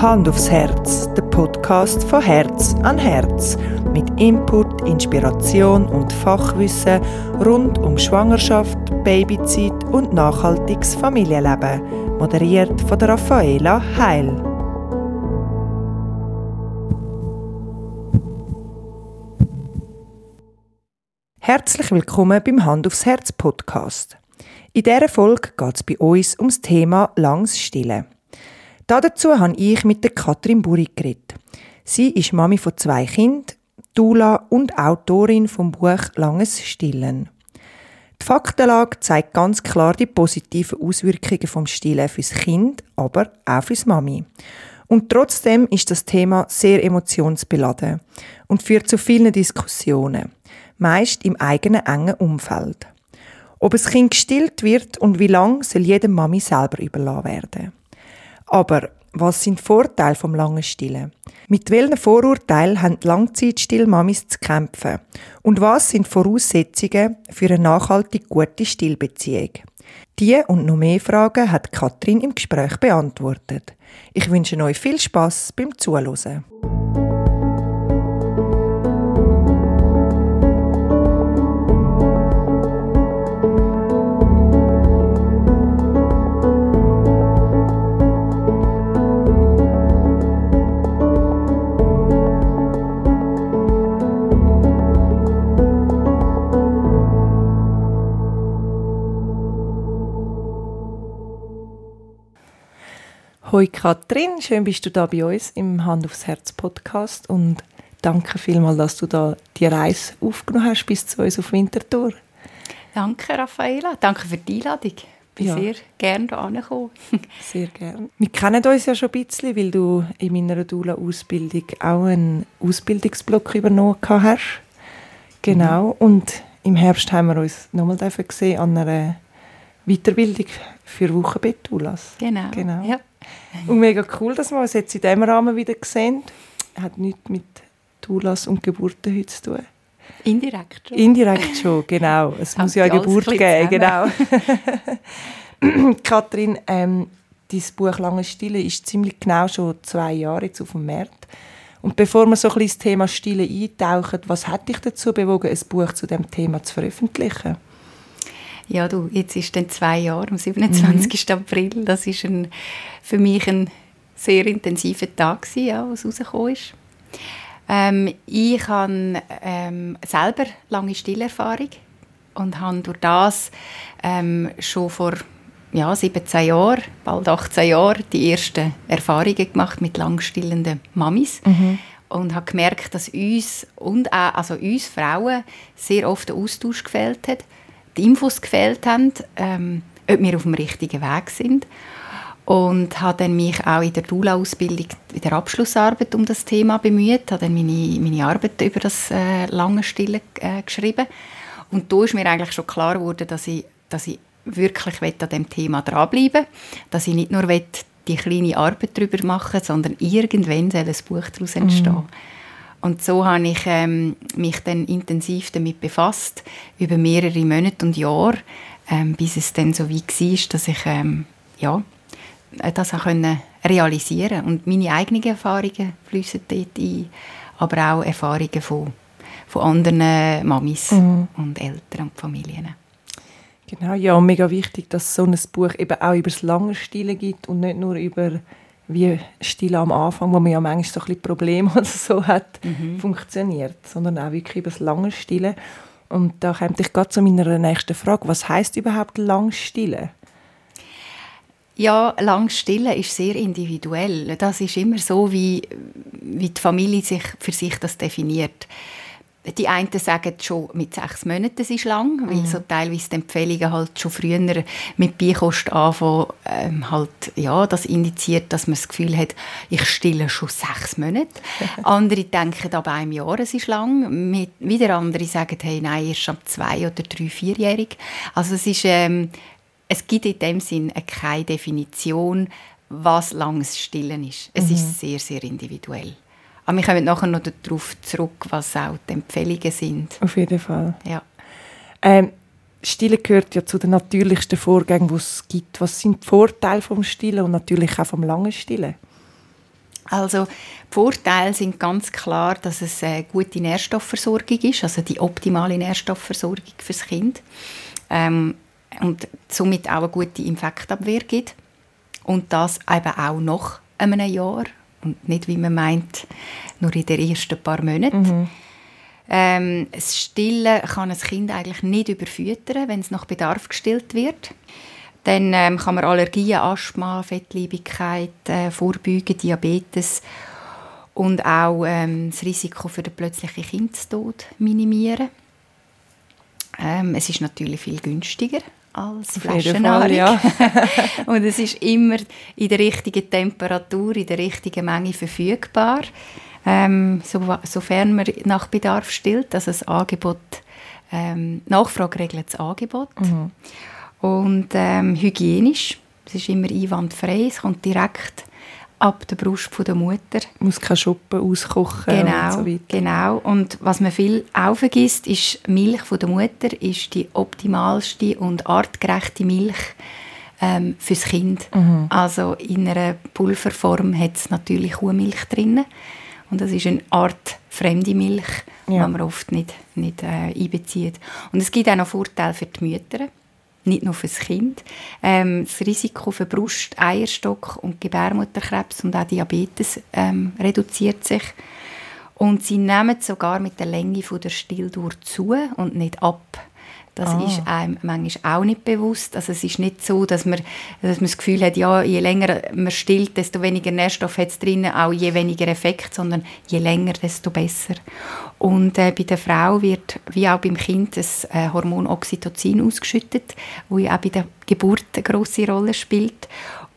Hand aufs Herz, der Podcast von Herz an Herz. Mit Input, Inspiration und Fachwissen rund um Schwangerschaft, Babyzeit und nachhaltiges Familienleben. Moderiert von der Raffaela Heil. Herzlich willkommen beim Hand aufs Herz Podcast. In dieser Folge geht es bei uns ums Thema langes Stillen. Dazu habe ich mit der Katrin Buri geredet. Sie ist Mami von zwei Kindern, Dula und Autorin vom Buch Langes Stillen. Die Faktenlage zeigt ganz klar die positiven Auswirkungen vom Stillen fürs Kind, aber auch fürs Mami. Und trotzdem ist das Thema sehr emotionsbeladen und führt zu vielen Diskussionen, meist im eigenen engen Umfeld. Ob es Kind gestillt wird und wie lang soll jedem Mami selber überlassen werden. Aber was sind die Vorteile vom langen Stillen? Mit welchen Vorurteilen haben Langzeitstillmamis zu kämpfen? Und was sind Voraussetzungen für eine nachhaltig gute Stillbeziehung? Die und noch mehr Fragen hat Katrin im Gespräch beantwortet. Ich wünsche euch viel Spaß beim Zuhören. Hoi Katrin, schön bist du da bei uns im Hand aufs Herz Podcast und danke vielmals, dass du da die Reise aufgenommen hast bis zu uns auf Winterthur. Danke Raffaela, danke für die Einladung. Ich bin ja. sehr gerne hierher gekommen. sehr gerne. Wir kennen uns ja schon ein bisschen, weil du in meiner Dula-Ausbildung auch einen Ausbildungsblock übernommen hast. Genau, mhm. und im Herbst haben wir uns nochmal gesehen an einer Weiterbildung für Wochenbett-Doulas. Genau, genau. Ja. Und mega cool, dass wir uns jetzt in diesem Rahmen wieder sehen. Hat nichts mit Doulas und Geburten heute zu tun. Indirekt schon. Indirekt schon, genau. Es muss ja eine Geburt geben, genau. Kathrin, ähm, dein Buch «Lange Stille» ist ziemlich genau schon zwei Jahre jetzt auf dem Markt. Und bevor wir so ein bisschen ins Thema Stille eintauchen, was hat dich dazu bewogen, ein Buch zu dem Thema zu veröffentlichen? Ja, du, jetzt ist dann zwei Jahre, am 27. Mhm. April. Das ist ein, für mich ein sehr intensiver Tag, gewesen, ja, was rausgekommen ist. Ähm, ich habe ähm, selber lange Stillerfahrung und habe durch das ähm, schon vor ja, 17 Jahren, bald 18 Jahren, die ersten Erfahrungen gemacht mit langstillenden Mamis. Mhm. Und habe gemerkt, dass uns, und auch, also uns Frauen sehr oft der Austausch gefällt hat die Infos gefehlt haben, ähm, ob wir auf dem richtigen Weg sind. Und habe dann mich auch in der Dula-Ausbildung in der Abschlussarbeit um das Thema bemüht, habe dann meine, meine Arbeit über das äh, lange Stillen äh, geschrieben. Und da ist mir eigentlich schon klar geworden, dass ich, dass ich wirklich an dem Thema dranbleiben dass ich nicht nur die kleine Arbeit darüber machen sondern irgendwann soll ein Buch daraus entstehen. Mm. Und so habe ich ähm, mich dann intensiv damit befasst, über mehrere Monate und Jahre, ähm, bis es dann so wie war, dass ich ähm, ja, das auch können realisieren Und meine eigenen Erfahrungen fließen dort ein, aber auch Erfahrungen von, von anderen Mamis mhm. und Eltern und Familien. Genau, ja, mega wichtig, dass so ein Buch eben auch über das lange Stillen gibt und nicht nur über wie still am Anfang, wo man ja manchmal so ein bisschen Probleme oder so hat, mhm. funktioniert, sondern auch wirklich über das lange Stillen. Und da kommt ich gerade zu meiner nächsten Frage. Was heißt überhaupt lang Stillen? Ja, lang Stillen ist sehr individuell. Das ist immer so, wie, wie die Familie sich für sich das definiert die einen sagen schon mit sechs Monaten, das ist lang, weil mhm. so teilweise die Empfehlungen halt schon früher mit Beikost anfangen, ähm, halt, ja, das indiziert, dass man das Gefühl hat, ich stille schon sechs Monate. andere denken aber einem Jahr, es ist lang. Mit, wieder andere sagen, hey, nein, erst ab zwei oder drei, vierjährig. Also es ist, ähm, es gibt in dem Sinn keine Definition, was langes Stillen ist. Es mhm. ist sehr, sehr individuell. Aber wir kommen nachher noch darauf zurück, was auch die Empfehlungen sind. Auf jeden Fall. Ja. Ähm, Stillen gehört ja zu den natürlichsten Vorgängen, die es gibt. Was sind die Vorteile vom Stillen und natürlich auch vom langen Stillen? Also die Vorteile sind ganz klar, dass es eine gute Nährstoffversorgung ist, also die optimale Nährstoffversorgung fürs Kind ähm, und somit auch eine gute Infektabwehr gibt und das eben auch noch einem Jahr und nicht, wie man meint, nur in den ersten paar Monaten. Mhm. Ähm, das Stillen kann ein Kind eigentlich nicht überfüttern, wenn es nach Bedarf gestillt wird. Dann ähm, kann man Allergien, Asthma, Fettleibigkeit äh, vorbeugen, Diabetes und auch ähm, das Risiko für den plötzlichen Kindstod minimieren. Ähm, es ist natürlich viel günstiger als Flaschennahrung. Ja. und es ist immer in der richtigen Temperatur, in der richtigen Menge verfügbar, ähm, so, sofern man nach Bedarf stillt. Also das Angebot, ähm, Nachfrage regelt das Angebot. Mhm. Und ähm, hygienisch, es ist immer einwandfrei, es kommt direkt ab der Brust von der Mutter. Muss keine Schuppen auskochen genau, und so weiter. Genau. Und was man viel auch vergisst, ist, Milch von der Mutter ist die optimalste und artgerechte Milch ähm, fürs Kind. Mhm. Also in einer Pulverform hat es natürlich Kuhmilch drin. Und das ist eine Art fremde Milch, ja. die man oft nicht, nicht äh, einbezieht. Und es gibt auch noch Vorteile für die Mütter nicht nur für das Kind. Ähm, das Risiko für Brust-, Eierstock- und Gebärmutterkrebs und auch Diabetes ähm, reduziert sich. Und sie nehmen sogar mit der Länge der Stilldauer zu und nicht ab. Das ah. ist einem manchmal auch nicht bewusst. Also es ist nicht so, dass man, dass man das Gefühl hat, ja, je länger man stillt, desto weniger Nährstoff hat es drin, auch je weniger Effekt, sondern je länger, desto besser. Und äh, bei der Frau wird, wie auch beim Kind, das äh, Hormon Oxytocin ausgeschüttet, wo ja auch bei der Geburt eine grosse Rolle spielt.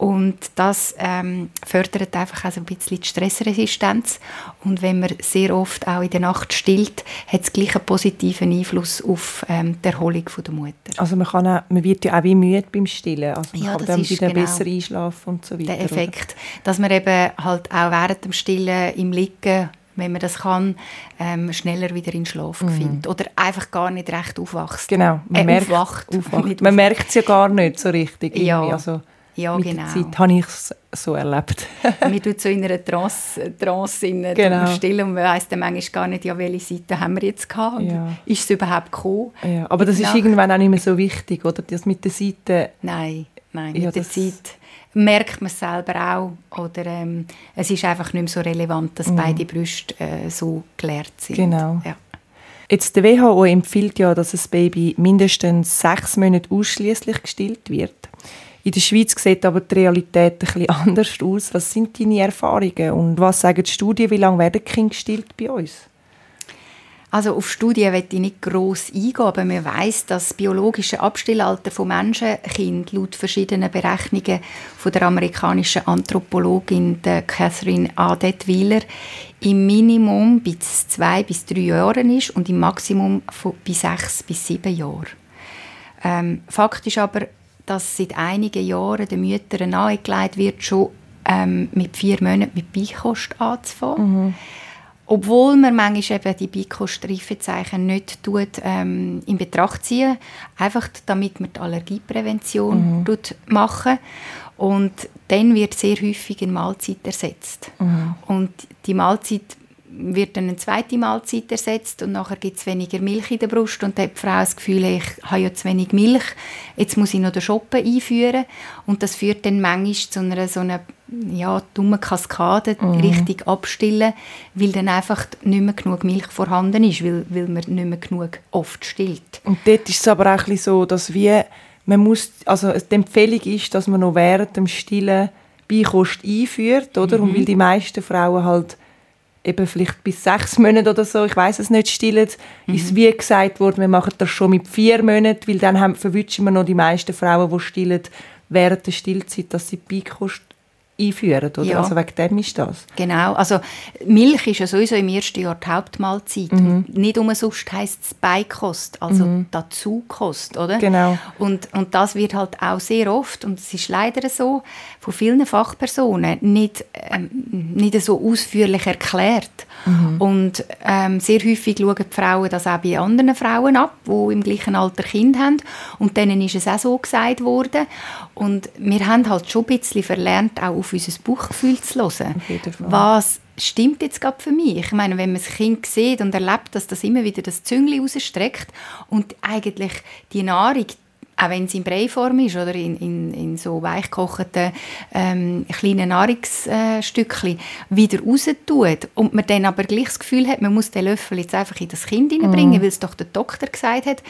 Und das ähm, fördert einfach also ein bisschen die Stressresistenz. Und wenn man sehr oft auch in der Nacht stillt, hat es gleich einen positiven Einfluss auf ähm, die Erholung von der Mutter. Also man, kann auch, man wird ja auch wie müde beim Stillen. Also man ja, kann dann wieder genau besser einschlafen und so weiter. Der Effekt, oder? dass man eben halt auch während dem Stillen im Liegen wenn man das kann, ähm, schneller wieder in Schlaf mhm. findet. Oder einfach gar nicht recht aufwachst. Genau, man äh, merkt es ja gar nicht so richtig. Ja, also, ja mit genau. Der Zeit habe ich es so erlebt. man tut so in einer Trance, Trance in genau. still und man weiss dann manchmal gar nicht, ja, welche Seite haben wir jetzt gehabt ja. ist es überhaupt gekommen. Ja, aber das ist Nacht. irgendwann auch nicht mehr so wichtig, oder? Das mit der Seite... Nein, nein, ja, mit der Zeit merkt man es selber auch. Oder ähm, es ist einfach nicht mehr so relevant, dass mhm. beide Brüste äh, so geleert sind. Genau. Ja. Jetzt der WHO empfiehlt ja, dass ein Baby mindestens sechs Monate ausschließlich gestillt wird. In der Schweiz sieht aber die Realität bisschen anders aus. Was sind deine Erfahrungen und was sagen die Studien, wie lange werden Kinder gestillt bei uns? Also auf Studien wird ich nicht gross eingehen, aber man weiß, dass das biologische Abstillalter von Menschenkind laut verschiedenen Berechnungen von der amerikanischen Anthropologin Catherine A. Detweiler im Minimum bis zwei bis drei Jahren ist und im Maximum von bis sechs bis sieben Jahren. Ähm, Fakt ist aber, dass seit einigen Jahren den Müttern nahegelegt wird, schon ähm, mit vier Monaten mit Beikost anzufangen. Mhm. Obwohl man manchmal eben die Bikostreifezeichen nicht tut, ähm, in Betracht ziehen, einfach damit man die Allergieprävention mhm. machen und dann wird sehr häufig eine Mahlzeit ersetzt. Mhm. Und die Mahlzeit wird dann eine zweite Mahlzeit ersetzt und nachher gibt es weniger Milch in der Brust und dann hat die Frau das Gefühl, ich habe ja zu wenig Milch, jetzt muss ich noch den Shoppen einführen und das führt dann manchmal zu einer so einer ja, dummen Kaskade mhm. richtig abstillen, weil dann einfach nicht mehr genug Milch vorhanden ist, weil, weil man nicht mehr genug oft stillt. Und dort ist es aber auch so, dass wir, man muss, also die Empfehlung ist, dass man noch während dem Stillen Beikost einführt, oder? Mhm. Und weil die meisten Frauen halt eben vielleicht bis sechs Monate oder so, ich weiß es nicht, stillen, mhm. ist wie gesagt worden, wir machen das schon mit vier Monaten, weil dann haben, verwünschen wir noch die meisten Frauen, die stillen, während der Stillzeit, dass sie Beikost einführen, oder? Ja. Also wegen dem ist das. Genau, also Milch ist ja sowieso im ersten Jahr die Hauptmahlzeit. Mhm. Nicht umsonst heisst es Beikost, also mhm. Dazukost, oder? Genau. Und, und das wird halt auch sehr oft, und es ist leider so, von vielen Fachpersonen nicht, ähm, nicht so ausführlich erklärt. Mhm. Und ähm, sehr häufig schauen die Frauen das auch bei anderen Frauen ab, die im gleichen Alter Kind haben. Und denen ist es auch so gesagt worden. Und wir haben halt schon ein bisschen verlernt, auch auf unser Bauchgefühl zu hören. Was stimmt jetzt gerade für mich? Ich meine, wenn man das Kind sieht und erlebt, dass das immer wieder das Züngli rausstreckt und eigentlich die Nahrung, auch wenn sie in Breiform ist oder in, in, in so weichgekochten ähm, kleinen Nahrungsstückchen, wieder raus tut und man dann aber gleich das Gefühl hat, man muss den Löffel jetzt einfach in das Kind hineinbringen, mm. weil es doch der Doktor gesagt hat,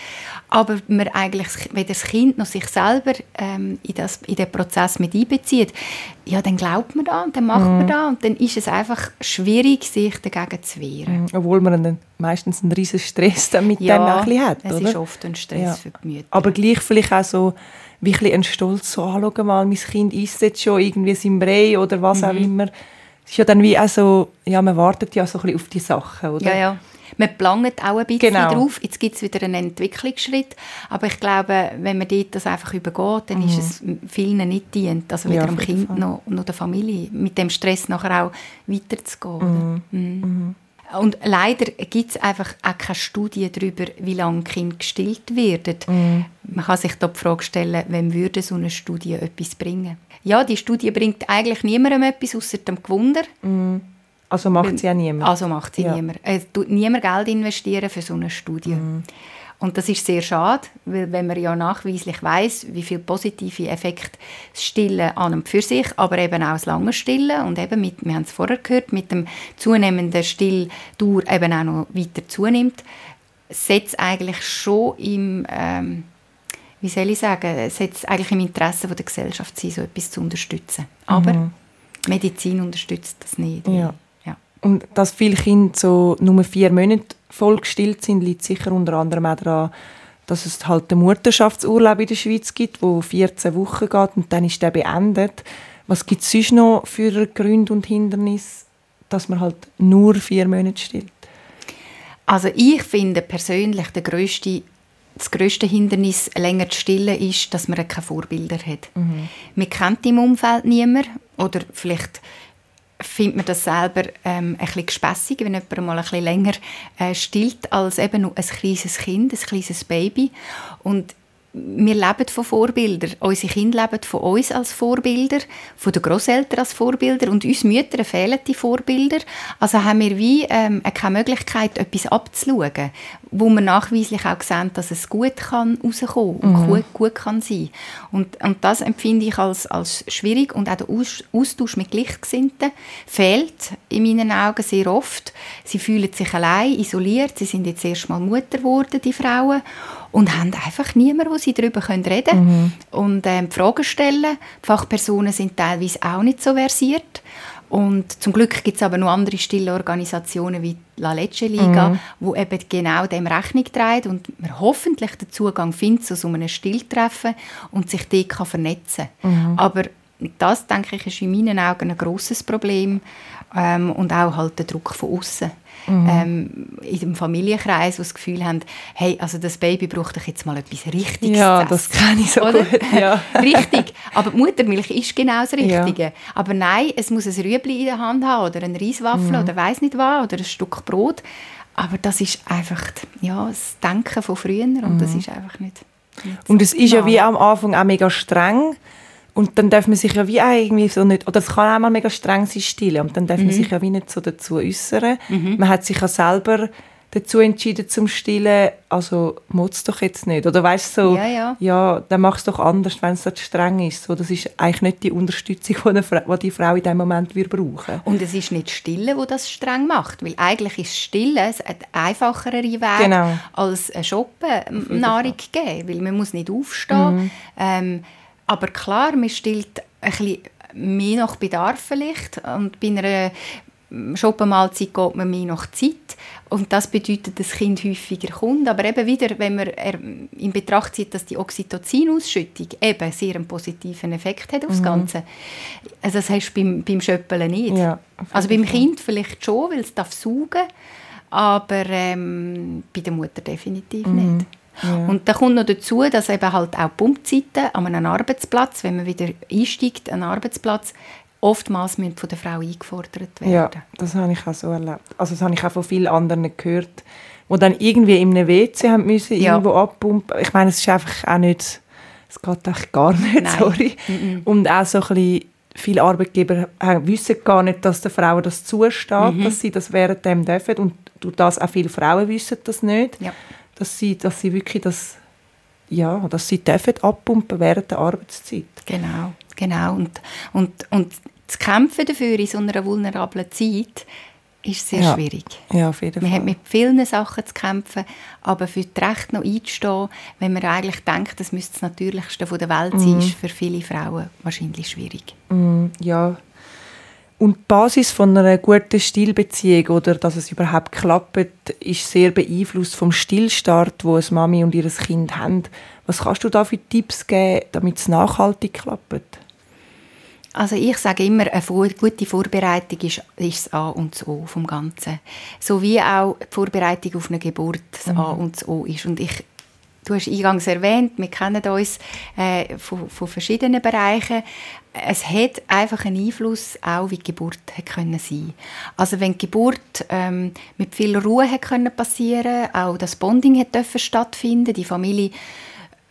aber man eigentlich weder das Kind noch sich selber ähm, in, das, in den Prozess mit einbezieht, ja, dann glaubt man da und dann macht mm. man da und dann ist es einfach schwierig, sich dagegen zu wehren. Mm. Obwohl man dann meistens einen riesen Stress damit ja, dann ein hat, es ist oft ein Stress ja. für die Mütter. Aber gleich vielleicht auch so wie ein, ein Stolz, so anschauen mal, mein Kind isst jetzt schon irgendwie sein Brei oder was mhm. auch immer. Es ist ja dann wie auch so, ja, man wartet ja so ein bisschen auf die Sachen, oder? Ja, ja. Man planet auch ein bisschen genau. drauf. Jetzt gibt es wieder einen Entwicklungsschritt. Aber ich glaube, wenn man dort das einfach übergeht, dann mhm. ist es vielen nicht dient. Also weder ja, dem Kind noch, noch der Familie. Mit dem Stress nachher auch weiterzugehen. Mhm. Mhm. mhm. Und leider gibt es einfach auch keine Studie darüber, wie lange Kinder gestillt werden. Mm. Man kann sich da die Frage stellen, wem würde so eine Studie etwas bringen? Ja, die Studie bringt eigentlich niemandem etwas, außer dem Gewunder. Mm. Also macht sie ja niemand. Also macht sie ja. niemand. Es tut niemand Geld investieren für so eine Studie. Mm. Und das ist sehr schade, weil wenn man ja nachweislich weiß, wie viel positive Effekte das Stillen an und für sich, aber eben auch das lange Stillen und eben mit, wir haben es vorher gehört, mit dem zunehmenden Stilldauer eben auch noch weiter zunimmt, setzt eigentlich schon im, ähm, wie soll ich sagen, setzt eigentlich im Interesse der Gesellschaft sein, so etwas zu unterstützen. Aber mhm. Medizin unterstützt das nicht. Ja. Und dass viele Kinder so nur vier Monate voll gestillt sind, liegt sicher unter anderem auch daran, dass es halt den Mutterschaftsurlaub in der Schweiz gibt, wo 14 Wochen geht und dann ist der beendet. Was gibt es sonst noch für Gründe und Hindernisse, dass man halt nur vier Monate stillt? Also ich finde persönlich der größte das größte Hindernis, länger zu stillen, ist, dass man keine Vorbilder hat. Mhm. Man kennt im Umfeld niemand oder vielleicht findet man das selber ähm, ein bisschen gespässig, wenn jemand mal ein bisschen länger äh, stillt als eben nur ein kleines Kind, ein kleines Baby. Und wir leben von Vorbildern. Unsere Kinder leben von uns als Vorbilder, von den Großeltern als Vorbilder und uns Müttern fehlen die Vorbilder. Also haben wir wie ähm, keine Möglichkeit, etwas abzuschauen, wo man nachweislich auch sehen, dass es gut kann rauskommen und mhm. gut, gut kann sein. Und, und das empfinde ich als, als schwierig und auch der Austausch mit Gleichgesinnten fehlt in meinen Augen sehr oft. Sie fühlen sich allein, isoliert. Sie sind jetzt erst mal Mutter geworden, die Frauen und haben einfach niemanden, wo sie darüber reden können mhm. und ähm, Fragen stellen. Die Fachpersonen sind teilweise auch nicht so versiert. Und zum Glück gibt es aber noch andere stille Organisationen wie La Lecce Liga, mhm. wo eben genau dem Rechnung trägt und man hoffentlich den Zugang findet zu so einem Stilltreffen und sich dort kann vernetzen kann. Mhm. Aber das, denke ich, ist in meinen Augen ein grosses Problem ähm, und auch halt der Druck von außen mhm. ähm, in dem Familienkreis, die das Gefühl haben, hey, also das Baby braucht doch jetzt mal etwas Richtiges Ja, das kenne ich so Oder? gut. Ja. Richtig, aber die Muttermilch ist genau das Richtige. Ja. Aber nein, es muss ein Rüebli in der Hand haben oder ein Reiswaffel mhm. oder weiß nicht was oder ein Stück Brot. Aber das ist einfach ja, das Denken von früher und mhm. das ist einfach nicht, nicht Und es ist ja wie am Anfang auch mega streng und dann darf man sich ja wie auch irgendwie so nicht, oder es kann auch mal mega streng sein, still, und dann darf mhm. man sich ja wie nicht so dazu äußern. Mhm. Man hat sich ja selber dazu entschieden zum Stillen, also muss doch jetzt nicht. Oder weißt du, so, ja, ja. ja dann mach es doch anders, wenn es so streng ist. So, das ist eigentlich nicht die Unterstützung, die, die die Frau in diesem Moment wir brauchen. Und es ist nicht Stillen, wo das streng macht, weil eigentlich ist Stillen ein einfacherer Weg genau. als Shoppen Nahrung geben, weil man muss nicht aufstehen. Mhm. Ähm, aber klar, man stillt ein bisschen mehr nach Bedarf vielleicht und bei einer Shoppenmahlzeit geht man mehr nach Zeit und das bedeutet, dass das Kind häufiger kommt. Aber eben wieder, wenn man in Betracht zieht, dass die Oxytocin-Ausschüttung eben sehr einen positiven Effekt hat aufs mhm. Ganze. Also das hast du beim, beim Schöppeln nicht. Ja, also beim Kind vielleicht schon, weil es darf saugen, aber ähm, bei der Mutter definitiv mhm. nicht. Ja. Und da kommt noch dazu, dass eben halt auch Pumpzeiten an einem Arbeitsplatz, wenn man wieder einsteigt, an einen Arbeitsplatz, oftmals müssen von der Frau eingefordert werden. Ja, das habe ich auch so erlebt. Also das habe ich auch von vielen anderen gehört, die dann irgendwie in einem WC haben müssen, ja. irgendwo abpumpen. Ich meine, es ist einfach auch nicht, es geht echt gar nicht, Nein. sorry. Mm -mm. Und auch so ein bisschen viele Arbeitgeber wissen gar nicht, dass der Frauen das zusteht, mhm. dass sie das während dem dürfen und durch das auch viele Frauen wissen das nicht, ja. Dass sie, dass sie wirklich das ja, dass sie dürfen abpumpen während der Arbeitszeit. Genau, genau und, und, und zu kämpfen dafür in so einer vulnerablen Zeit ist sehr ja. schwierig. Ja, auf jeden man Fall. hat mit vielen Sachen zu kämpfen, aber für das Recht noch einzustehen, wenn man eigentlich denkt, das müsste das Natürlichste der Welt sein, mhm. ist für viele Frauen wahrscheinlich schwierig. Mhm, ja. Und die Basis von einer guten Stillbeziehung oder dass es überhaupt klappt, ist sehr beeinflusst vom Stillstart, wo es Mami und ihr Kind haben. Was kannst du da für Tipps geben, damit es nachhaltig klappt? Also ich sage immer, eine gute Vorbereitung ist, ist das A und das O vom Ganzen. So wie auch die Vorbereitung auf eine Geburt das mhm. A und das O ist. Und ich, du hast eingangs erwähnt, wir kennen uns äh, von, von, verschiedenen Bereichen. Es hat einfach einen Einfluss, auch wie die Geburt hat können sein. Also wenn die Geburt ähm, mit viel Ruhe hat können passieren, auch das Bonding hat dürfen stattfinden, die Familie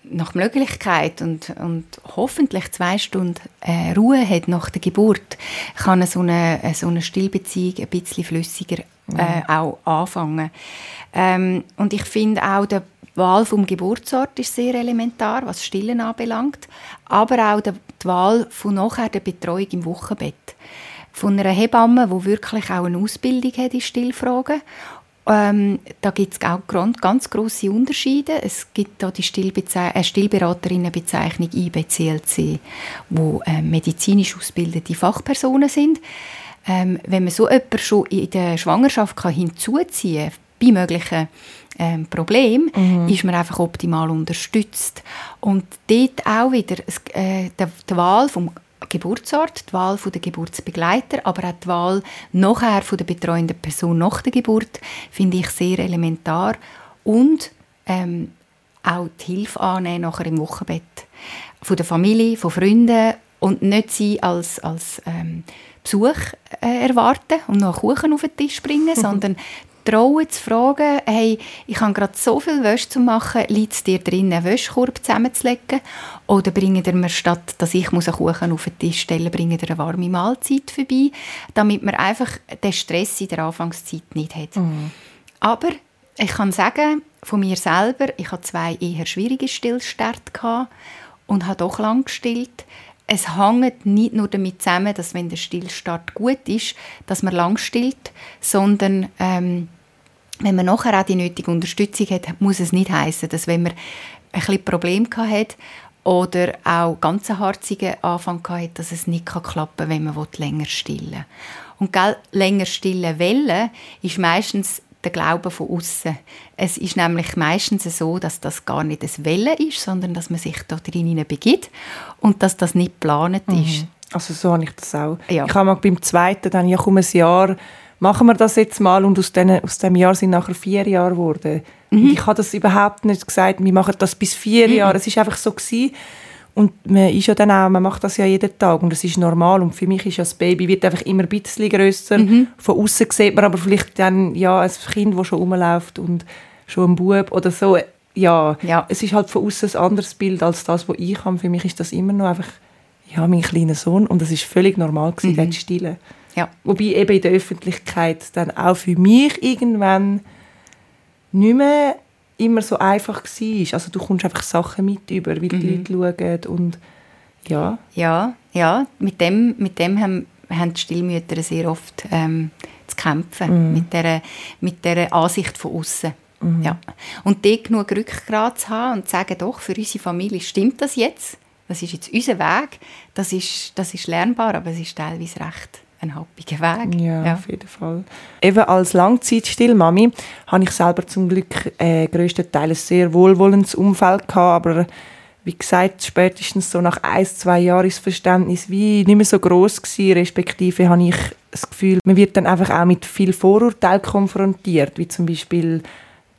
nach Möglichkeit und, und hoffentlich zwei Stunden äh, Ruhe hat nach der Geburt, kann so eine, so eine Stillbeziehung ein bisschen flüssiger äh, mhm. auch anfangen. Ähm, und ich finde auch, die Wahl vom Geburtsort ist sehr elementar, was Stillen anbelangt, aber auch die Wahl von nachher der Betreuung im Wochenbett von einer Hebamme, die wirklich auch eine Ausbildung hat in Stillfragen ähm, da gibt es auch ganz große Unterschiede. Es gibt da die Stillbeze äh, Stillberaterinnenbezeichnung IBCLC, wo äh, medizinisch ausgebildete Fachpersonen sind. Ähm, wenn man so jemanden schon in der Schwangerschaft kann hinzuziehen kann, bei möglichen ähm, Problemen, mhm. ist man einfach optimal unterstützt. Und dort auch wieder äh, die, die Wahl vom Geburtsort, die Wahl der Geburtsbegleiter, aber auch die Wahl nachher von der betreuenden Person nach der Geburt finde ich sehr elementar und ähm, auch die Hilfe annehmen nachher im Wochenbett von der Familie, von Freunden und nicht sie als, als ähm, Besuch äh, erwarten und noch einen Kuchen auf den Tisch bringen, sondern trauen zu fragen, hey, ich habe gerade so viel Wäsche zu machen, liegt es dir drin, einen Wäschekorb zusammenzulegen? Oder bringen ihr mir statt, dass ich einen Kuchen auf den Tisch stellen muss, bringen eine warme Mahlzeit vorbei, damit man einfach den Stress in der Anfangszeit nicht hat. Mhm. Aber ich kann sagen, von mir selber, ich hatte zwei eher schwierige Stillstart und habe doch lang gestillt es hängt nicht nur damit zusammen, dass wenn der Stillstart gut ist, dass man lang stillt, sondern ähm, wenn man nachher auch die nötige Unterstützung hat, muss es nicht heißen, dass wenn man ein bisschen Problem hat oder auch ganz einen harzigen Anfang hat, dass es nicht klappen kann, wenn man länger stillen will. Und gell, länger stillen wollen ist meistens der Glaube von außen. Es ist nämlich meistens so, dass das gar nicht das Welle ist, sondern dass man sich da drin begibt und dass das nicht geplant mhm. ist. Also so habe ich das auch. Ja. Ich habe mal beim zweiten dann, ja komm, ein Jahr, machen wir das jetzt mal und aus, den, aus dem Jahr sind nachher vier Jahre geworden. Mhm. Ich habe das überhaupt nicht gesagt, wir machen das bis vier mhm. Jahre. Es ist einfach so gewesen. Und man ist ja dann auch, man macht das ja jeden Tag und das ist normal. Und für mich ist ja das Baby wird einfach immer ein bisschen grösser. Mhm. Von außen sieht man aber vielleicht dann ja ein Kind, das schon rumläuft und schon ein Bub oder so. Ja, ja. es ist halt von außen ein anderes Bild als das, was ich habe. Für mich ist das immer noch einfach ja, mein kleiner Sohn und das ist völlig normal gewesen, mhm. Stille. Ja. Wobei eben in der Öffentlichkeit dann auch für mich irgendwann nicht mehr immer so einfach war. Also du kommst einfach Sachen mit über, wie die mhm. Leute schauen und ja. Ja, ja, mit dem, mit dem haben, haben die Stillmütter sehr oft ähm, zu kämpfen, mhm. mit, dieser, mit dieser Ansicht von außen. Mhm. Ja. Und dort genug Rückgrat zu haben und zu sagen, doch, für unsere Familie stimmt das jetzt, das ist jetzt unser Weg, das ist, das ist lernbar, aber es ist teilweise recht ein happiger Weg. Ja, ja, auf jeden Fall. Eben als Langzeitstillmami habe ich selber zum Glück äh, größtenteils ein sehr wohlwollendes Umfeld gehabt, aber wie gesagt, spätestens so nach ein, zwei Jahren ist das Verständnis wie nicht mehr so groß gewesen, respektive habe ich das Gefühl, man wird dann einfach auch mit viel Vorurteil konfrontiert, wie zum Beispiel,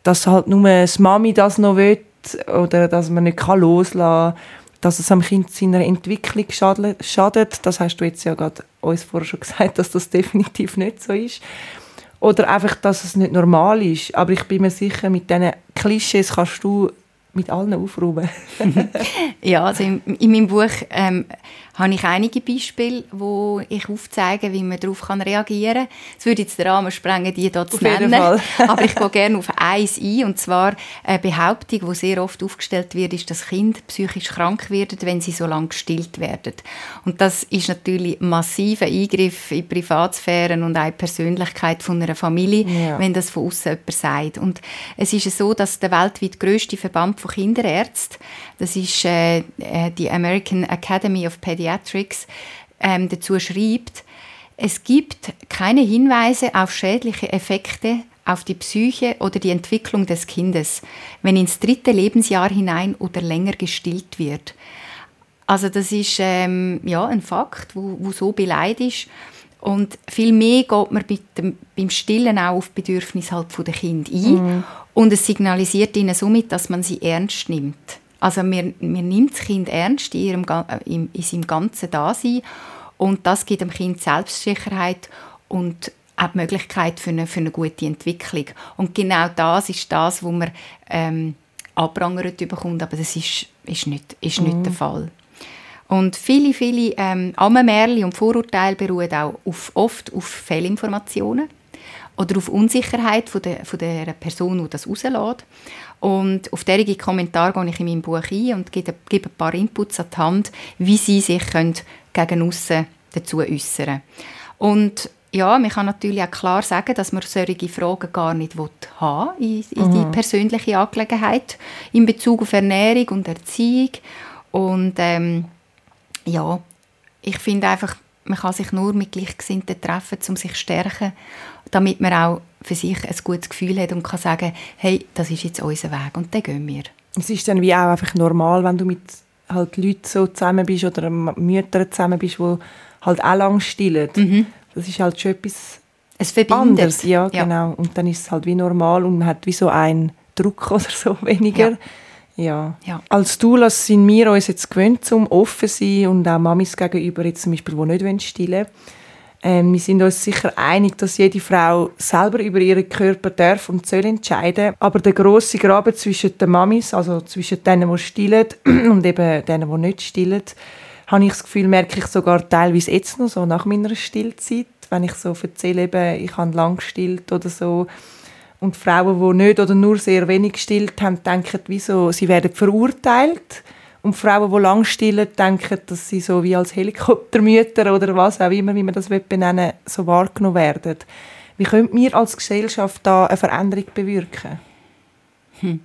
dass halt nur das Mami das noch will oder dass man nicht loslassen kann dass es am Kind seiner Entwicklung schadet. Das hast du jetzt ja gerade uns vorher schon gesagt, dass das definitiv nicht so ist. Oder einfach, dass es nicht normal ist. Aber ich bin mir sicher, mit diesen Klischees kannst du mit allen aufräumen? ja, also in, in meinem Buch ähm, habe ich einige Beispiele, wo ich aufzeige, wie man darauf reagieren kann. Es würde jetzt den Rahmen sprengen, die hier zu nennen. aber ich gehe gerne auf eins ein. Und zwar eine Behauptung, die sehr oft aufgestellt wird, ist, dass Kinder psychisch krank werden, wenn sie so lange gestillt werden. Und das ist natürlich ein massiver Eingriff in die Privatsphäre und auch in die Persönlichkeit von einer Familie, ja. wenn das von außen jemand sagt. Und es ist so, dass der weltweit grösste Verband von Kinderärzten, das ist äh, äh, die American Academy of Pediatrics, ähm, dazu schreibt, es gibt keine Hinweise auf schädliche Effekte auf die Psyche oder die Entwicklung des Kindes, wenn ins dritte Lebensjahr hinein oder länger gestillt wird. Also das ist ähm, ja, ein Fakt, wo, wo so beleidigt ist. Und viel mehr geht man dem, beim Stillen auch auf Bedürfnisse halt von der Kind ein. Mhm. Und es signalisiert ihnen somit, dass man sie ernst nimmt. Also man, man nimmt das Kind ernst in, ihrem, in, in seinem ganzen Dasein und das gibt dem Kind Selbstsicherheit und auch die Möglichkeit für eine, für eine gute Entwicklung. Und genau das ist das, was man ähm, abprangert bekommt, aber das ist, ist nicht, ist nicht mhm. der Fall. Und viele, viele ähm, Ammenmärchen und Vorurteile beruhen auch auf, oft auf Fehlinformationen oder auf Unsicherheit von der, von der Person, die das rauslässt. Und auf diese Kommentare gehe ich in meinem Buch ein und gebe, gebe ein paar Inputs an die Hand, wie sie sich können gegen aussen dazu äußern Und ja, man kann natürlich auch klar sagen, dass man solche Fragen gar nicht haben in, in mhm. die persönliche Angelegenheit in Bezug auf Ernährung und Erziehung. Und ähm, ja, ich finde einfach, man kann sich nur mit Gleichgesinnten treffen, um sich zu stärken, damit man auch für sich ein gutes Gefühl hat und kann sagen, hey, das ist jetzt unser Weg und dann gehen wir. Es ist dann wie auch einfach normal, wenn du mit halt Leuten so zusammen bist oder Müttern zusammen bist, die halt auch lang stillen. Mhm. Das ist halt schon etwas es verbindet. anderes. Ja, ja, genau. Und dann ist es halt wie normal und man hat wie so einen Druck oder so weniger. Ja. Ja. ja. Als Doulas sind wir uns jetzt gewöhnt, um offen zu sein und auch Mamis gegenüber, jetzt zum Beispiel, die nicht stillen wollen. Ähm, wir sind uns sicher einig, dass jede Frau selber über ihren Körper darf und soll entscheiden. Aber der große Graben zwischen den Mamis, also zwischen denen, die stillen und eben denen, die nicht stillen, habe ich das Gefühl, merke ich sogar teilweise jetzt noch so nach meiner Stillzeit, wenn ich so erzähle, eben, ich habe lang gestillt oder so, und Frauen, die nicht oder nur sehr wenig gestillt haben, denken, wieso, sie werden verurteilt. Und Frauen, die lang stillen, denken, dass sie so wie als Helikoptermütter oder was auch immer, wie man das benennen so wahrgenommen werden. Wie können wir als Gesellschaft da eine Veränderung bewirken? Hm.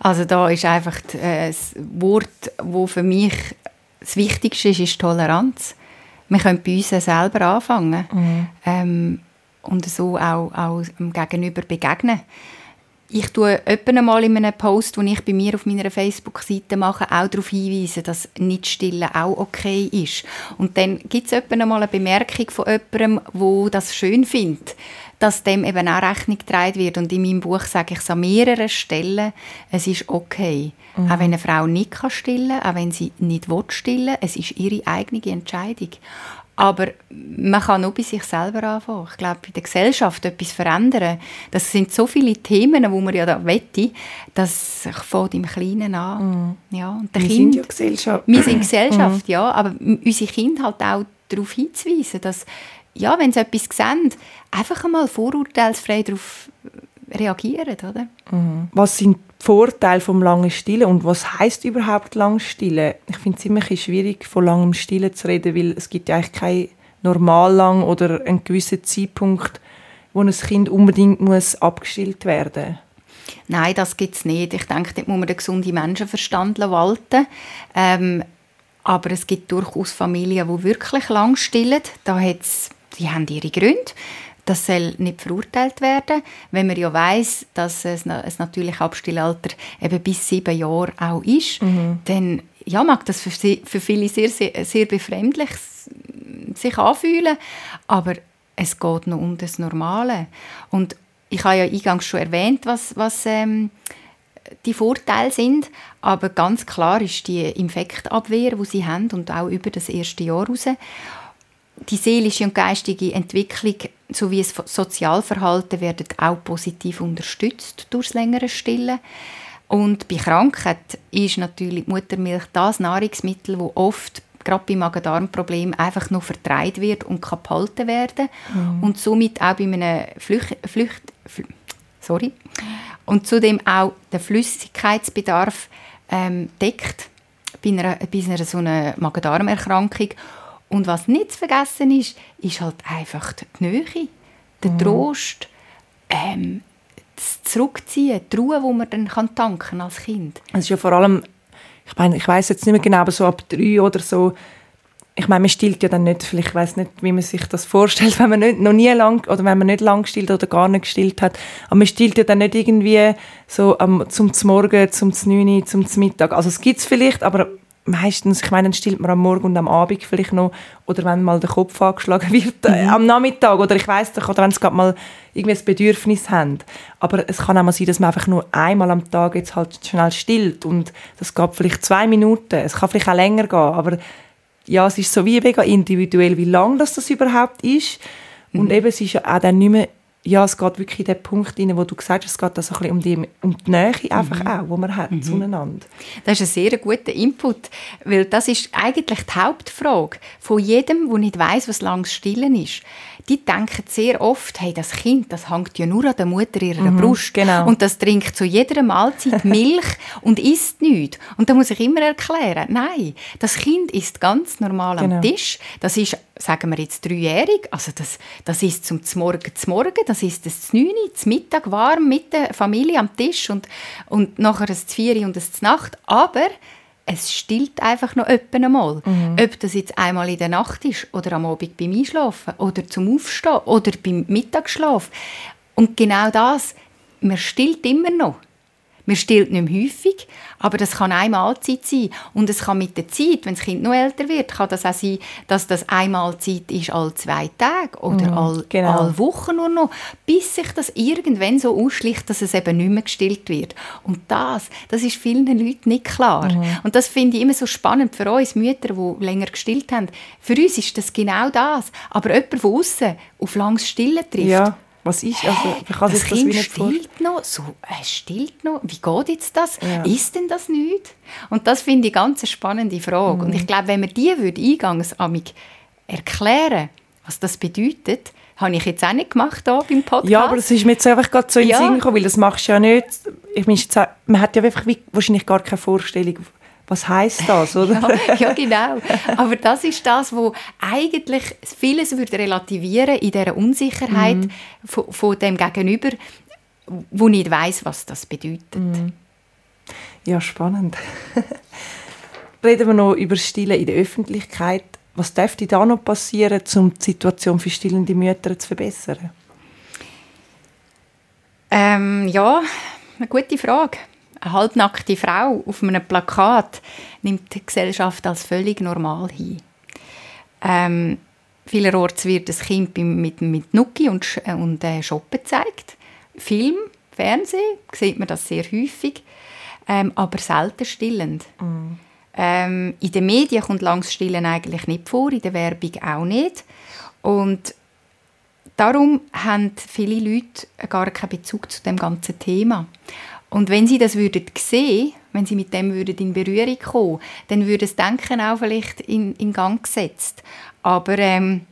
Also da ist einfach äh, das Wort, das für mich das Wichtigste ist, ist Toleranz. Wir können bei uns selber anfangen. Mhm. Ähm, und so auch, auch dem Gegenüber begegnen. Ich tue öppen mal in einem Post, den ich bei mir auf meiner Facebook-Seite mache, auch darauf hinweisen, dass nicht stillen auch okay ist. Und dann gibt es öppen mal eine Bemerkung von jemandem, der das schön findet, dass dem eben auch Rechnung getragen wird. Und in meinem Buch sage ich es an mehreren Stellen, es ist okay. Mhm. Auch wenn eine Frau nicht kann stillen auch wenn sie nicht stillen will, es ist ihre eigene Entscheidung. Aber man kann nur bei sich selber anfangen. Ich glaube, bei der Gesellschaft etwas verändern. Das sind so viele Themen, wo man ja da wette, dass ich fängt im Kleinen an. Mm. Ja, und wir kind, sind ja Gesellschaft. Wir sind Gesellschaft, mm. ja. Aber unsere Kinder halt auch darauf hinzuweisen, dass, ja, wenn sie etwas sehen, einfach einmal vorurteilsfrei darauf reagieren, oder? Mm. Was sind Vorteil vom langen Stillen und was heißt überhaupt lang Stillen? Ich finde es immer schwierig, von langem Stillen zu reden, weil es gibt ja eigentlich kein normal lang oder einen gewissen Zeitpunkt, wo ein Kind unbedingt muss abgestillt werden Nein, das gibt es nicht. Ich denke, dort muss man den gesunden Menschenverstand walten. Ähm, aber es gibt durchaus Familien, die wirklich lang stillen. Da hat's, die haben ihre Gründe das soll nicht verurteilt werden, wenn man ja weiß, dass es ein natürliches Abstillalter eben bis sieben Jahre auch ist, mhm. dann ja, mag das für, für viele sehr, sehr, sehr befremdlich sich anfühlen, aber es geht noch um das Normale. Und ich habe ja eingangs schon erwähnt, was, was ähm, die Vorteile sind, aber ganz klar ist die Infektabwehr, die sie haben und auch über das erste Jahr raus die seelische und geistige Entwicklung sowie das Sozialverhalten werden auch positiv unterstützt durch das längere Stillen. Und bei Krankheit ist natürlich die Muttermilch das Nahrungsmittel, das oft gerade bei Magen-Darm-Problemen einfach nur vertreibt wird und kann behalten werden mhm. und somit auch bei einem Flücht, Flücht, sorry, und zudem auch den Flüssigkeitsbedarf ähm, deckt bei einer, bei einer so einer Magen-Darm-Erkrankung. Und was nicht zu vergessen ist, ist halt einfach die Nähe, der mhm. Trost, ähm, das Zurückziehen, die Ruhe, die man dann kann tanken als Kind. Es ist ja vor allem, ich meine, ich weiß jetzt nicht mehr genau, aber so ab drei oder so, ich meine, man stillt ja dann nicht, vielleicht weiß nicht, wie man sich das vorstellt, wenn man nicht, noch nie lang oder wenn man nicht lang gestillt oder gar nicht gestillt hat, aber man stillt ja dann nicht irgendwie so um, zum Morgen, zum 9, zum Mittag. Also es gibt es vielleicht, aber meistens, ich meine, dann stillt man am Morgen und am Abend vielleicht noch, oder wenn mal der Kopf angeschlagen wird, äh, am Nachmittag, oder ich weiß nicht, oder wenn sie gerade mal irgendwie ein Bedürfnis haben. Aber es kann auch mal sein, dass man einfach nur einmal am Tag jetzt halt schnell stillt und das geht vielleicht zwei Minuten, es kann vielleicht auch länger gehen, aber ja, es ist so wie mega individuell, wie lang das, das überhaupt ist. Und mhm. eben, es ist ja auch dann nicht mehr ja, es geht wirklich in den Punkt rein, wo du gesagt hast, es geht also ein bisschen um die, um die Nähe einfach mhm. auch, die man hat mhm. zueinander. Das ist ein sehr guter Input, weil das ist eigentlich die Hauptfrage von jedem, der nicht weiß, was langs Stillen ist die denken sehr oft, hey, das Kind, das hängt ja nur an der Mutter ihrer mhm, Brust. Genau. Und das trinkt zu jeder Mahlzeit Milch und isst nichts. Und da muss ich immer erklären, nein, das Kind isst ganz normal genau. am Tisch. Das ist, sagen wir jetzt, dreijährig. Also das, das ist zum Morgen zum Morgen, das ist das 9 zum Mittag warm mit der Familie am Tisch und, und nachher das 4 und das Nacht. Aber es stillt einfach noch öppen einmal. Mhm. Ob das jetzt einmal in der Nacht ist oder am Abend beim Einschlafen oder zum Aufstehen oder beim Mittagsschlaf. Und genau das, man stillt immer noch. Man stillt nicht mehr häufig, aber das kann eine Mahlzeit sein. Und es kann mit der Zeit, wenn das Kind noch älter wird, kann das auch sein, dass das eine Mahlzeit ist alle zwei Tage oder mm, alle, genau. alle Wochen nur noch, bis sich das irgendwann so ausschlicht, dass es eben nicht mehr gestillt wird. Und das, das ist vielen Leuten nicht klar. Mm. Und das finde ich immer so spannend für uns Mütter, die länger gestillt haben. Für uns ist das genau das. Aber jemand von außen auf langes Stillen trifft, ja was ist? Also, ich kann das Kind das stillt noch, so, äh, stillt noch. Wie geht jetzt das? Ja. Ist denn das nicht? Und das finde ich ganz eine spannende Frage. Mhm. Und ich glaube, wenn man die würde eingangs erklären, was das bedeutet, habe ich jetzt auch nicht gemacht hier beim Podcast. Ja, aber das ist mir jetzt einfach gerade so in den ja. Sinn gekommen, weil das machst du ja nicht. Ich meine, man hat ja einfach wahrscheinlich gar keine Vorstellung, was heißt das, oder? ja, ja, genau. Aber das ist das, wo eigentlich vieles würde relativieren in der Unsicherheit mhm. von, von, dem Gegenüber, wo nicht weiß, was das bedeutet. Mhm. Ja, spannend. Reden wir noch über Stillen in der Öffentlichkeit. Was dürfte da noch passieren, um die Situation für stillende Mütter zu verbessern? Ähm, ja, eine gute Frage eine halbnackte Frau auf einem Plakat nimmt die Gesellschaft als völlig normal hin. Ähm, vielerorts wird das Kind mit, mit Nuki und, und äh, Shoppen gezeigt. Film, Fernsehen, sieht man das sehr häufig, ähm, aber selten stillend. Mm. Ähm, in den Medien kommt langs Stillen eigentlich nicht vor, in der Werbung auch nicht. Und darum haben viele Leute gar keinen Bezug zu dem ganzen Thema. Und wenn sie das würden sehen, wenn sie mit dem würden in Berührung kommen, dann würde das Denken auch vielleicht in, in Gang gesetzt. Aber ähm,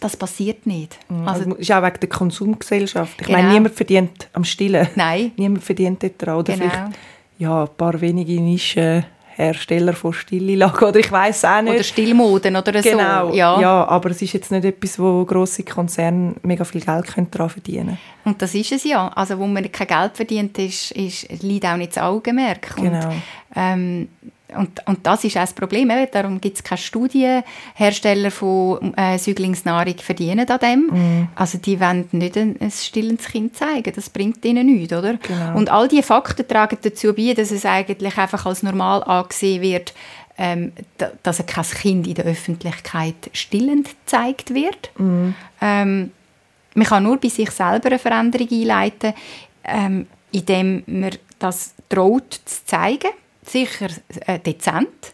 das passiert nicht. Mhm. Also, also ist auch wegen der Konsumgesellschaft. Ich genau. meine, niemand verdient am Stillen. Nein. Niemand verdient daran. Oder genau. vielleicht ja, ein paar wenige Nischen Hersteller von Stilllagen oder ich weiß auch nicht. Oder Stillmoden oder genau, so. Ja. ja, aber es ist jetzt nicht etwas, wo grosse Konzerne mega viel Geld daran verdienen können. Und das ist es ja. Also wo man kein Geld verdient, ist, ist, liegt auch nicht das Augenmerk. Genau. Und, ähm, und, und das ist auch das Problem. Darum gibt es keine Studien. Hersteller von äh, Säuglingsnahrung verdienen an dem. Mm. Also die wollen nicht ein, ein stillendes Kind zeigen. Das bringt ihnen nichts, oder? Genau. Und all diese Fakten tragen dazu bei, dass es eigentlich einfach als normal angesehen wird, ähm, dass kein Kind in der Öffentlichkeit stillend gezeigt wird. Mm. Ähm, man kann nur bei sich selber eine Veränderung einleiten, ähm, indem man das traut zu zeigen sicher äh, dezent.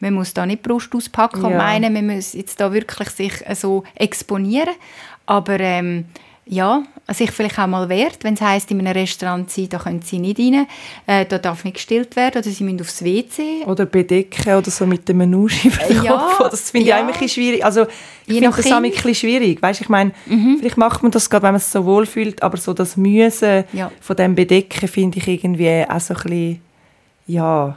Man muss da nicht Brust auspacken ja. und meinen, man muss jetzt da wirklich sich äh, so exponieren. Aber ähm, ja, sich vielleicht auch mal wehrt, wenn es heisst, in einem Restaurant sein, da können sie nicht rein, äh, da darf nicht gestillt werden oder sie müssen aufs WC. Oder bedecken oder so mit dem Menuschi ja, Das finde ja. ich auch ein bisschen schwierig. Also ich finde das auch ein bisschen schwierig. Weißt, ich meine, mhm. vielleicht macht man das gerade, wenn man es so wohl fühlt, aber so das Müssen ja. von dem Bedecken finde ich irgendwie auch so ein bisschen, ja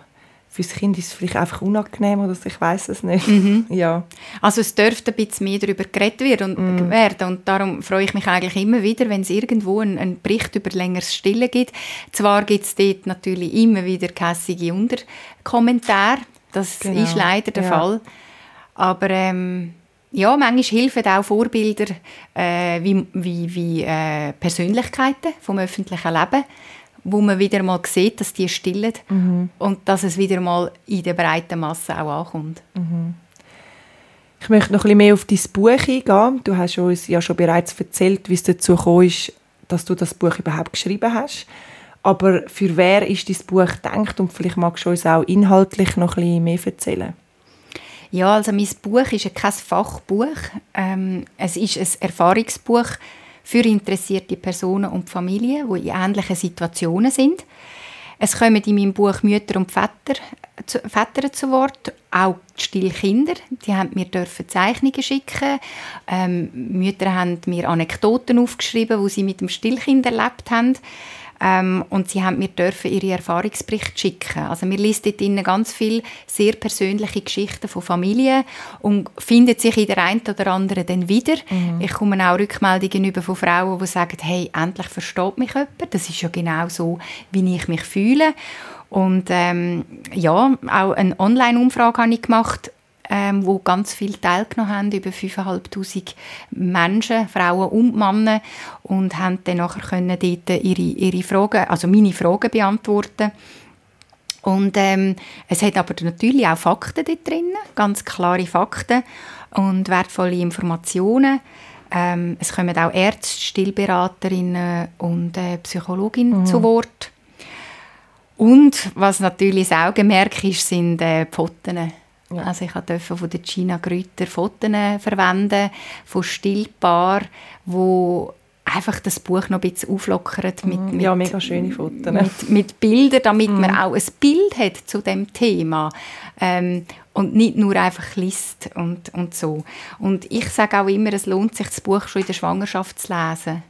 fürs Kind ist es vielleicht einfach unangenehm oder ich weiß es nicht. Mhm. ja. Also es dürfte ein bisschen mehr darüber geredet werden und, mhm. werden und darum freue ich mich eigentlich immer wieder, wenn es irgendwo einen, einen Bericht über längeres Stillen gibt. Zwar gibt es dort natürlich immer wieder kässige Unterkommentare, das genau. ist leider der ja. Fall, aber ähm, ja, manchmal helfen auch Vorbilder äh, wie, wie, wie äh, Persönlichkeiten vom öffentlichen Leben, wo man wieder mal sieht, dass die stillen mhm. und dass es wieder mal in der breiten Masse auch ankommt. Mhm. Ich möchte noch ein bisschen mehr auf dein Buch eingehen. Du hast uns ja schon bereits erzählt, wie es dazu gekommen ist, dass du das Buch überhaupt geschrieben hast. Aber für wer ist dein Buch gedacht? Und vielleicht magst du uns auch inhaltlich noch ein bisschen mehr erzählen. Ja, also mein Buch ist kein Fachbuch. Ähm, es ist ein Erfahrungsbuch für interessierte Personen und Familien, die in ähnlichen Situationen sind. Es kommen in meinem Buch Mütter und Väter zu, Väter zu Wort, auch die Stillkinder. Die haben mir dürfen Zeichnungen schicken. Ähm, Mütter haben mir Anekdoten aufgeschrieben, wo sie mit dem Stillkind erlebt haben. Ähm, und sie haben mir dürfen ihre Erfahrungsberichte schicken. Also wir lesen dort ganz viele sehr persönliche Geschichten von Familien und findet sich in der einen oder anderen dann wieder. Mhm. Ich komme auch Rückmeldungen über von Frauen, die sagen, hey, endlich versteht mich jemand. Das ist ja genau so, wie ich mich fühle. Und ähm, ja, auch eine Online-Umfrage habe ich gemacht ähm, wo ganz viele teilgenommen haben, über 5'500 Menschen, Frauen und Männer und haben dann nachher können dort ihre, ihre Fragen, also meine Fragen beantworten und ähm, es hat aber natürlich auch Fakten dort drin, ganz klare Fakten und wertvolle Informationen. Ähm, es kommen auch Ärzte, Stillberaterinnen und äh, Psychologinnen mhm. zu Wort. Und was natürlich das Augenmerk ist, sind äh, Pfoten. Ja. Also ich durfte von der Gina Grüter Fotos verwenden, von Stillpaar, wo einfach das Buch noch ein bisschen auflockert mit, mit ja, mega schöne Fotos. Mit, mit Bildern, damit mm. man auch ein Bild hat zu dem Thema ähm, und nicht nur einfach liest und, und so. Und ich sage auch immer, es lohnt sich, das Buch schon in der Schwangerschaft zu lesen,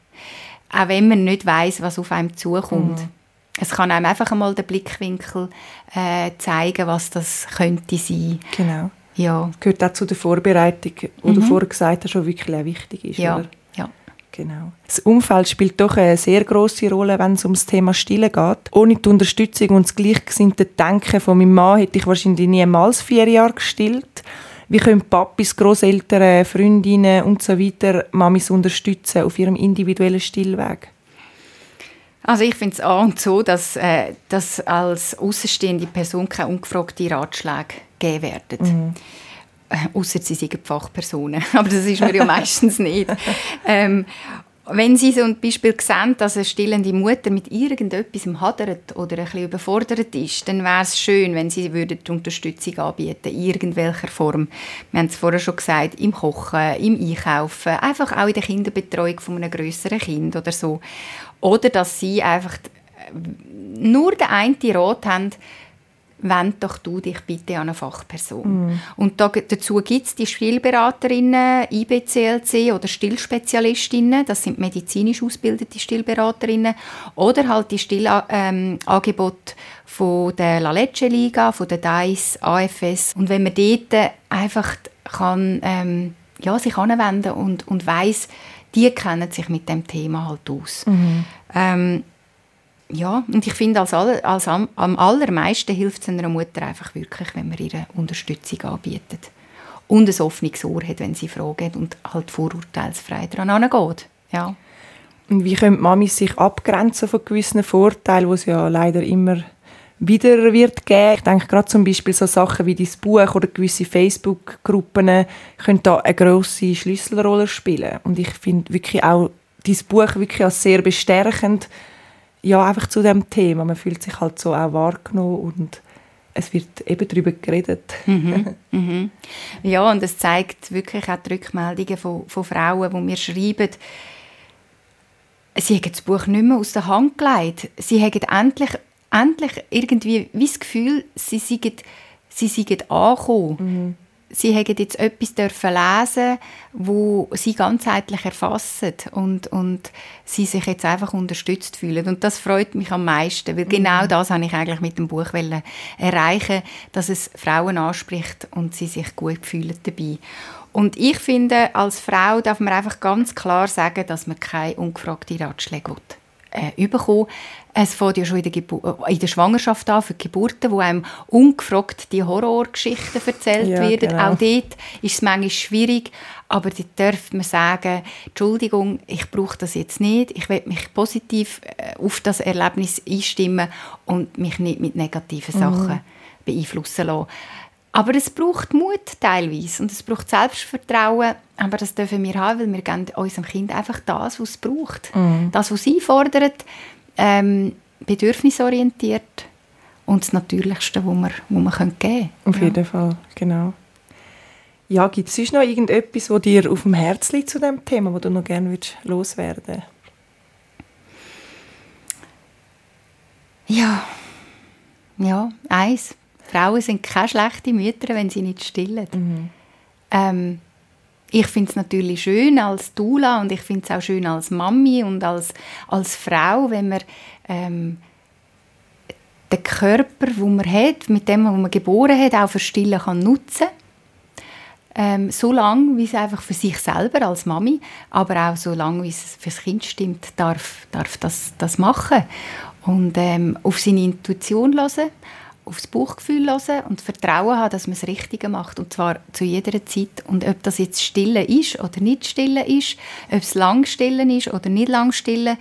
auch wenn man nicht weiß, was auf einem zukommt. Mm. Es kann einem einfach einmal den Blickwinkel äh, zeigen, was das könnte sein. Genau. Ja. Gehört auch zu der Vorbereitung, die mhm. du vorher gesagt hast, die wirklich auch wichtig ist. Ja. Oder? ja. Genau. Das Umfeld spielt doch eine sehr große Rolle, wenn es ums Thema Stillen geht. Ohne die Unterstützung und das gleichgesinnte Denken von meinem Mann hätte ich wahrscheinlich niemals vier Jahre gestillt. Wie können Papis, Großeltern, Freundinnen und so weiter Mamis unterstützen auf ihrem individuellen Stillweg? Also ich finde es an und so, dass, äh, dass als außenstehende Person keine ungefragte Ratschläge geben werden. Mhm. Äh, Außer sie sind Fachpersonen. Aber das ist mir ja meistens nicht. Ähm, wenn Sie so ein Beispiel sehen, dass eine stillende Mutter mit irgendetwas hadert oder ein bisschen überfordert ist, dann wäre es schön, wenn Sie würden Unterstützung anbieten in irgendwelcher Form. Wir haben es vorher schon gesagt, im Kochen, im Einkaufen, einfach auch in der Kinderbetreuung von einem größeren Kind oder so. Oder dass sie einfach nur den einen Rat haben, wend doch du dich bitte an eine Fachperson. Mm. Und da, dazu gibt es die Stillberaterinnen, IBCLC oder Stillspezialistinnen, das sind medizinisch ausgebildete Stillberaterinnen, oder halt die Stillangebote ähm, von der La Lecce Liga, von der DICE, AFS. Und wenn man dort einfach kann, ähm, ja, sich anwenden und, und weiss, die kennen sich mit dem Thema halt aus. Mhm. Ähm, ja, und ich finde, als, aller, als am, am, allermeisten hilft es einer Mutter einfach wirklich, wenn man ihre Unterstützung anbietet. Und ein offenes Ohr hat, wenn sie fragen und halt vorurteilsfrei daran geht. Ja. Und wie können Mami sich abgrenzen von gewissen Vorteilen, die es ja leider immer wieder wird geben. Ich denke gerade zum Beispiel so Sachen wie dein Buch oder gewisse Facebook-Gruppen können da eine grosse Schlüsselrolle spielen. Und ich finde wirklich auch dein Buch wirklich als sehr bestärkend, ja, einfach zu dem Thema. Man fühlt sich halt so auch wahrgenommen und es wird eben darüber geredet. Mhm, mhm. Ja, und es zeigt wirklich auch die Rückmeldungen von, von Frauen, die mir schreiben, sie haben das Buch nicht mehr aus der Hand gelegt. Sie haben endlich, endlich irgendwie wie das Gefühl, sie seien, sie seien angekommen. Mhm sie haben jetzt etwas dürfen lesen, wo sie ganzheitlich erfassen und, und sie sich jetzt einfach unterstützt fühlen. Und das freut mich am meisten, weil genau mhm. das habe ich eigentlich mit dem Buch erreichen, dass es Frauen anspricht und sie sich gut fühlen dabei. Und ich finde, als Frau darf man einfach ganz klar sagen, dass man keine ungefragte Ratschläge will äh, bekommen. Es fängt ja schon in der, Gebu äh, in der Schwangerschaft an, für die Geburten, wo einem ungefragt die Horrorgeschichten erzählt ja, werden. Genau. Auch dort ist es manchmal schwierig, aber dort darf man sagen, Entschuldigung, ich brauche das jetzt nicht, ich will mich positiv äh, auf das Erlebnis einstimmen und mich nicht mit negativen mhm. Sachen beeinflussen lassen. Aber es braucht Mut teilweise und es braucht Selbstvertrauen, aber das dürfen wir haben, weil wir geben unserem Kind einfach das, was es braucht. Mhm. Das, was sie fordert, ähm, bedürfnisorientiert und das Natürlichste, was wir, was wir geben können. Auf ja. jeden Fall, genau. Ja, gibt es sonst noch irgendetwas, was dir auf dem Herzen liegt zu dem Thema, wo du noch gerne würdest loswerden Ja, ja, eins. Frauen sind keine schlechten Mütter, wenn sie nicht stillen. Mhm. Ähm, ich finde es natürlich schön als Dula und ich finde es auch schön als Mami und als, als Frau, wenn man ähm, den Körper, den man hat, mit dem, was man geboren hat, auch für Stillen kann nutzen ähm, so lange, wie es einfach für sich selber als Mami, aber auch so lange, wie es für das Kind stimmt, darf, darf das, das machen. Und ähm, auf seine Intuition hören aufs Bauchgefühl hören und Vertrauen haben, dass man das Richtige macht. Und zwar zu jeder Zeit. Und ob das jetzt Stille ist oder nicht Stille ist, ob es lang Stille ist oder nicht lang Stille,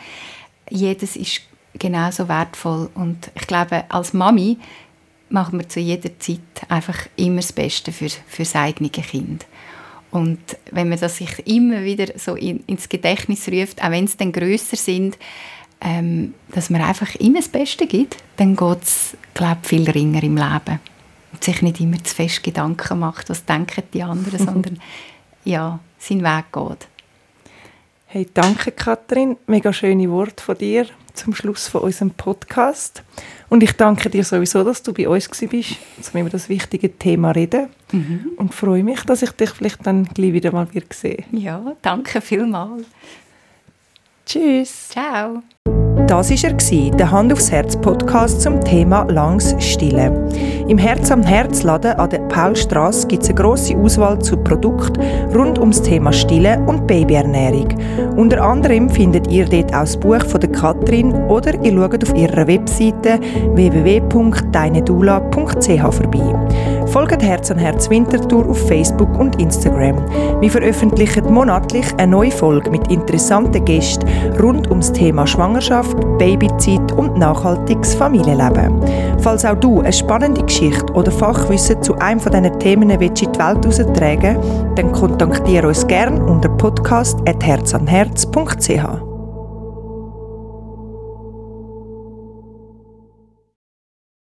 jedes ist genauso wertvoll. Und ich glaube, als Mami machen wir zu jeder Zeit einfach immer das Beste für, für das eigene Kind. Und wenn man das sich immer wieder so in, ins Gedächtnis ruft, auch wenn es dann grösser sind, ähm, dass man einfach immer das Beste gibt, dann geht es, glaube ich, viel ringer im Leben. Und sich nicht immer zu fest Gedanken macht, was denken die anderen, sondern ja, seinen Weg geht. Hey, danke Katrin, mega schöne Worte von dir zum Schluss von unserem Podcast. Und ich danke dir sowieso, dass du bei uns bist, um über das wichtige Thema reden. Mhm. Und freue mich, dass ich dich vielleicht dann gleich wieder mal wieder sehe. Ja, danke vielmals. Tschüss. Ciao. Das war er, der Hand aufs Herz Podcast zum Thema Langs Stillen. Im Herz am Herz Laden an der Paulstrasse gibt es eine grosse Auswahl zu Produkten rund ums Thema Stillen und Babyernährung. Unter anderem findet ihr dort auch das Buch von der Katrin oder ihr schaut auf ihrer Webseite www.deinedula.ch vorbei. Folgt Herz an Herz Winterthur auf Facebook und Instagram. Wir veröffentlichen monatlich eine neue Folge mit interessanten Gästen rund ums Thema Schwangerschaft, Babyzeit und nachhaltiges Familienleben. Falls auch du eine spannende Geschichte oder Fachwissen zu einem von diesen Themen in die Welt heraustragen dann kontaktiere uns gerne unter podcast.herzanherz.ch.